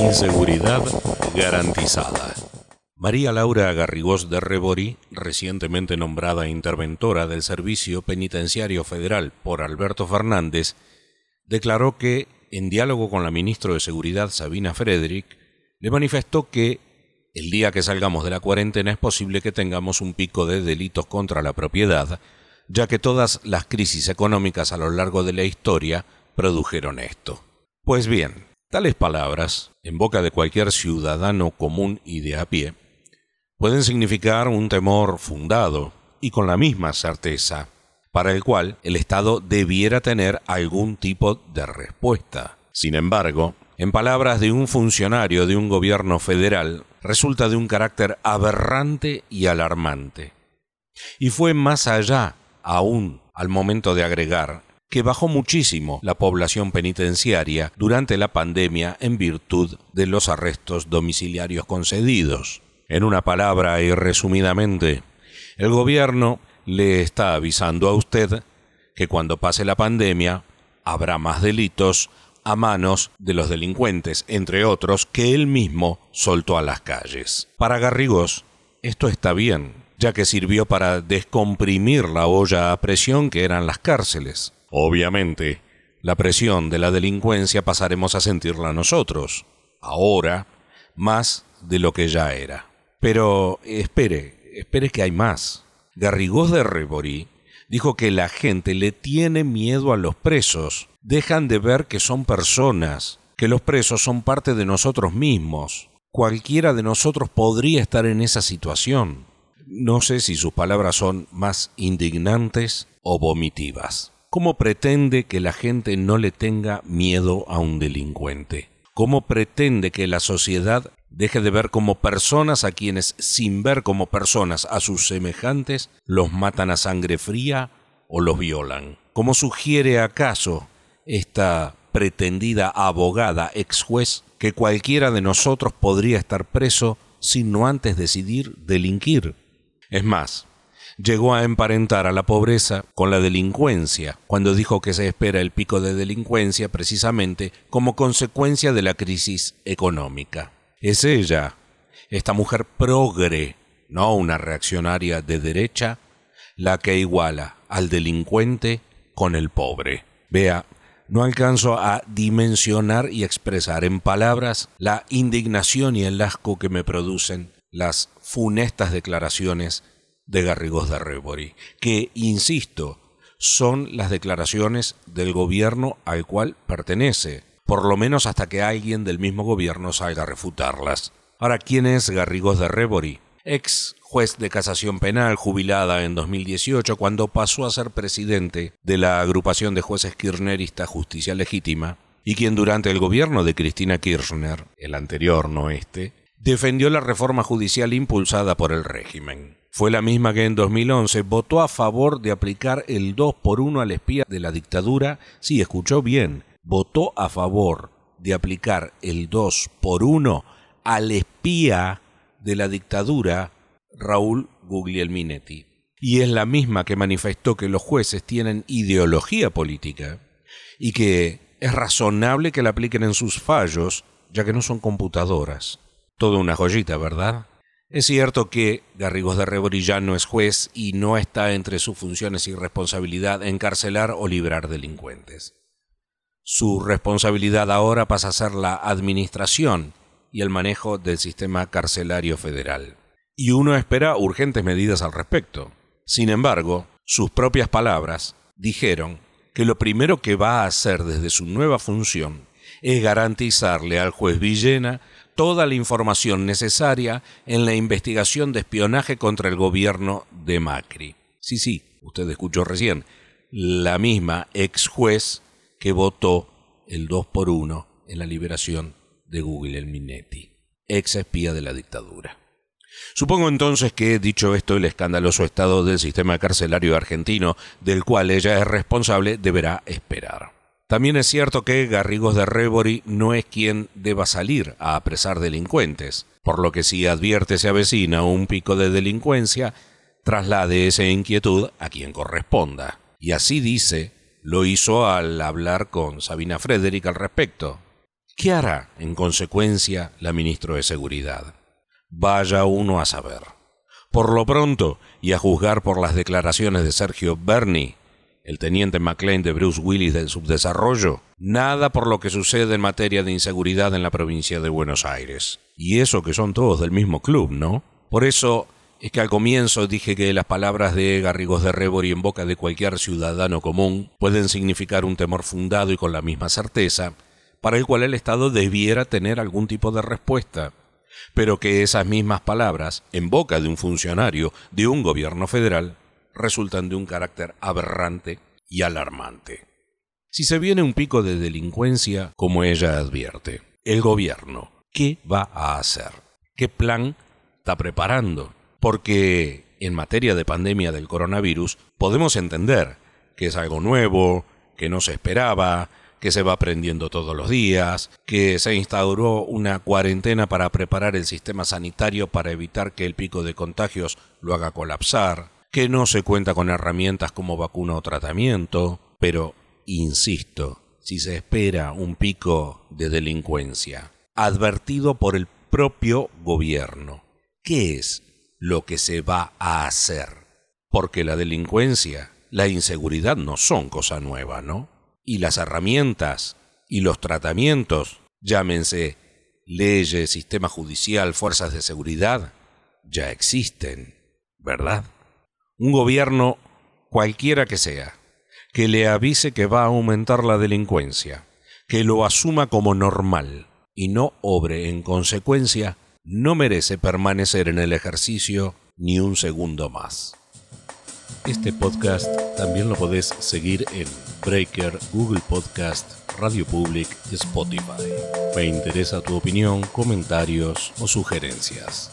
Inseguridad garantizada. María Laura Garrigós de Rebori, recientemente nombrada interventora del Servicio Penitenciario Federal por Alberto Fernández, declaró que, en diálogo con la ministra de Seguridad Sabina Frederick, le manifestó que el día que salgamos de la cuarentena es posible que tengamos un pico de delitos contra la propiedad, ya que todas las crisis económicas a lo largo de la historia produjeron esto. Pues bien, tales palabras, en boca de cualquier ciudadano común y de a pie, pueden significar un temor fundado y con la misma certeza, para el cual el Estado debiera tener algún tipo de respuesta. Sin embargo, en palabras de un funcionario de un gobierno federal, resulta de un carácter aberrante y alarmante. Y fue más allá, aún, al momento de agregar que bajó muchísimo la población penitenciaria durante la pandemia en virtud de los arrestos domiciliarios concedidos. En una palabra y resumidamente, el gobierno le está avisando a usted que cuando pase la pandemia habrá más delitos a manos de los delincuentes, entre otros, que él mismo soltó a las calles. Para Garrigós, esto está bien, ya que sirvió para descomprimir la olla a presión que eran las cárceles. Obviamente, la presión de la delincuencia pasaremos a sentirla nosotros, ahora, más de lo que ya era. Pero espere, espere que hay más. Garrigós de Reborí dijo que la gente le tiene miedo a los presos. Dejan de ver que son personas, que los presos son parte de nosotros mismos. Cualquiera de nosotros podría estar en esa situación. No sé si sus palabras son más indignantes o vomitivas. ¿Cómo pretende que la gente no le tenga miedo a un delincuente? ¿Cómo pretende que la sociedad deje de ver como personas a quienes, sin ver como personas a sus semejantes, los matan a sangre fría o los violan. ¿Cómo sugiere acaso esta pretendida abogada ex juez que cualquiera de nosotros podría estar preso sin no antes decidir delinquir? Es más, llegó a emparentar a la pobreza con la delincuencia, cuando dijo que se espera el pico de delincuencia precisamente como consecuencia de la crisis económica. Es ella, esta mujer progre, no una reaccionaria de derecha, la que iguala al delincuente con el pobre. Vea, no alcanzo a dimensionar y expresar en palabras la indignación y el asco que me producen las funestas declaraciones de Garrigós de Rebori, que, insisto, son las declaraciones del gobierno al cual pertenece, por lo menos hasta que alguien del mismo gobierno salga a refutarlas. Ahora, ¿quién es Garrigós de Rebori? Ex juez de casación penal jubilada en 2018 cuando pasó a ser presidente de la agrupación de jueces kirchneristas Justicia Legítima y quien durante el gobierno de Cristina Kirchner, el anterior no este, defendió la reforma judicial impulsada por el régimen. Fue la misma que en 2011 votó a favor de aplicar el 2 por 1 al espía de la dictadura, sí, escuchó bien, votó a favor de aplicar el 2 por 1 al espía de la dictadura Raúl Guglielminetti. Y es la misma que manifestó que los jueces tienen ideología política y que es razonable que la apliquen en sus fallos, ya que no son computadoras. Todo una joyita, ¿verdad? Es cierto que Garrigos de ya no es juez y no está entre sus funciones y responsabilidad encarcelar o librar delincuentes. Su responsabilidad ahora pasa a ser la administración y el manejo del sistema carcelario federal. Y uno espera urgentes medidas al respecto. Sin embargo, sus propias palabras dijeron que lo primero que va a hacer desde su nueva función es garantizarle al juez Villena toda la información necesaria en la investigación de espionaje contra el gobierno de Macri. Sí, sí, usted escuchó recién, la misma ex juez que votó el 2 por 1 en la liberación de Google el Minetti, ex espía de la dictadura. Supongo entonces que, dicho esto, el escandaloso estado del sistema carcelario argentino, del cual ella es responsable, deberá esperar. También es cierto que Garrigos de Rebori no es quien deba salir a apresar delincuentes, por lo que si advierte se avecina un pico de delincuencia, traslade esa inquietud a quien corresponda. Y así dice lo hizo al hablar con Sabina Frederick al respecto. ¿Qué hará, en consecuencia, la ministra de Seguridad? Vaya uno a saber. Por lo pronto, y a juzgar por las declaraciones de Sergio Berni, el teniente McLean de Bruce Willis del subdesarrollo, nada por lo que sucede en materia de inseguridad en la provincia de Buenos Aires. Y eso que son todos del mismo club, ¿no? Por eso es que al comienzo dije que las palabras de Garrigos de Rebori en boca de cualquier ciudadano común pueden significar un temor fundado y con la misma certeza, para el cual el Estado debiera tener algún tipo de respuesta, pero que esas mismas palabras, en boca de un funcionario de un gobierno federal, resultan de un carácter aberrante y alarmante. Si se viene un pico de delincuencia, como ella advierte, el gobierno, ¿qué va a hacer? ¿Qué plan está preparando? Porque en materia de pandemia del coronavirus podemos entender que es algo nuevo, que no se esperaba, que se va aprendiendo todos los días, que se instauró una cuarentena para preparar el sistema sanitario para evitar que el pico de contagios lo haga colapsar, que no se cuenta con herramientas como vacuna o tratamiento, pero, insisto, si se espera un pico de delincuencia, advertido por el propio gobierno, ¿qué es lo que se va a hacer? Porque la delincuencia, la inseguridad no son cosa nueva, ¿no? y las herramientas y los tratamientos, llámense leyes, sistema judicial, fuerzas de seguridad, ya existen, ¿verdad? Un gobierno, cualquiera que sea, que le avise que va a aumentar la delincuencia, que lo asuma como normal y no obre en consecuencia, no merece permanecer en el ejercicio ni un segundo más. Este podcast también lo podés seguir en Breaker, Google Podcast, Radio Public Spotify. Me interesa tu opinión, comentarios o sugerencias.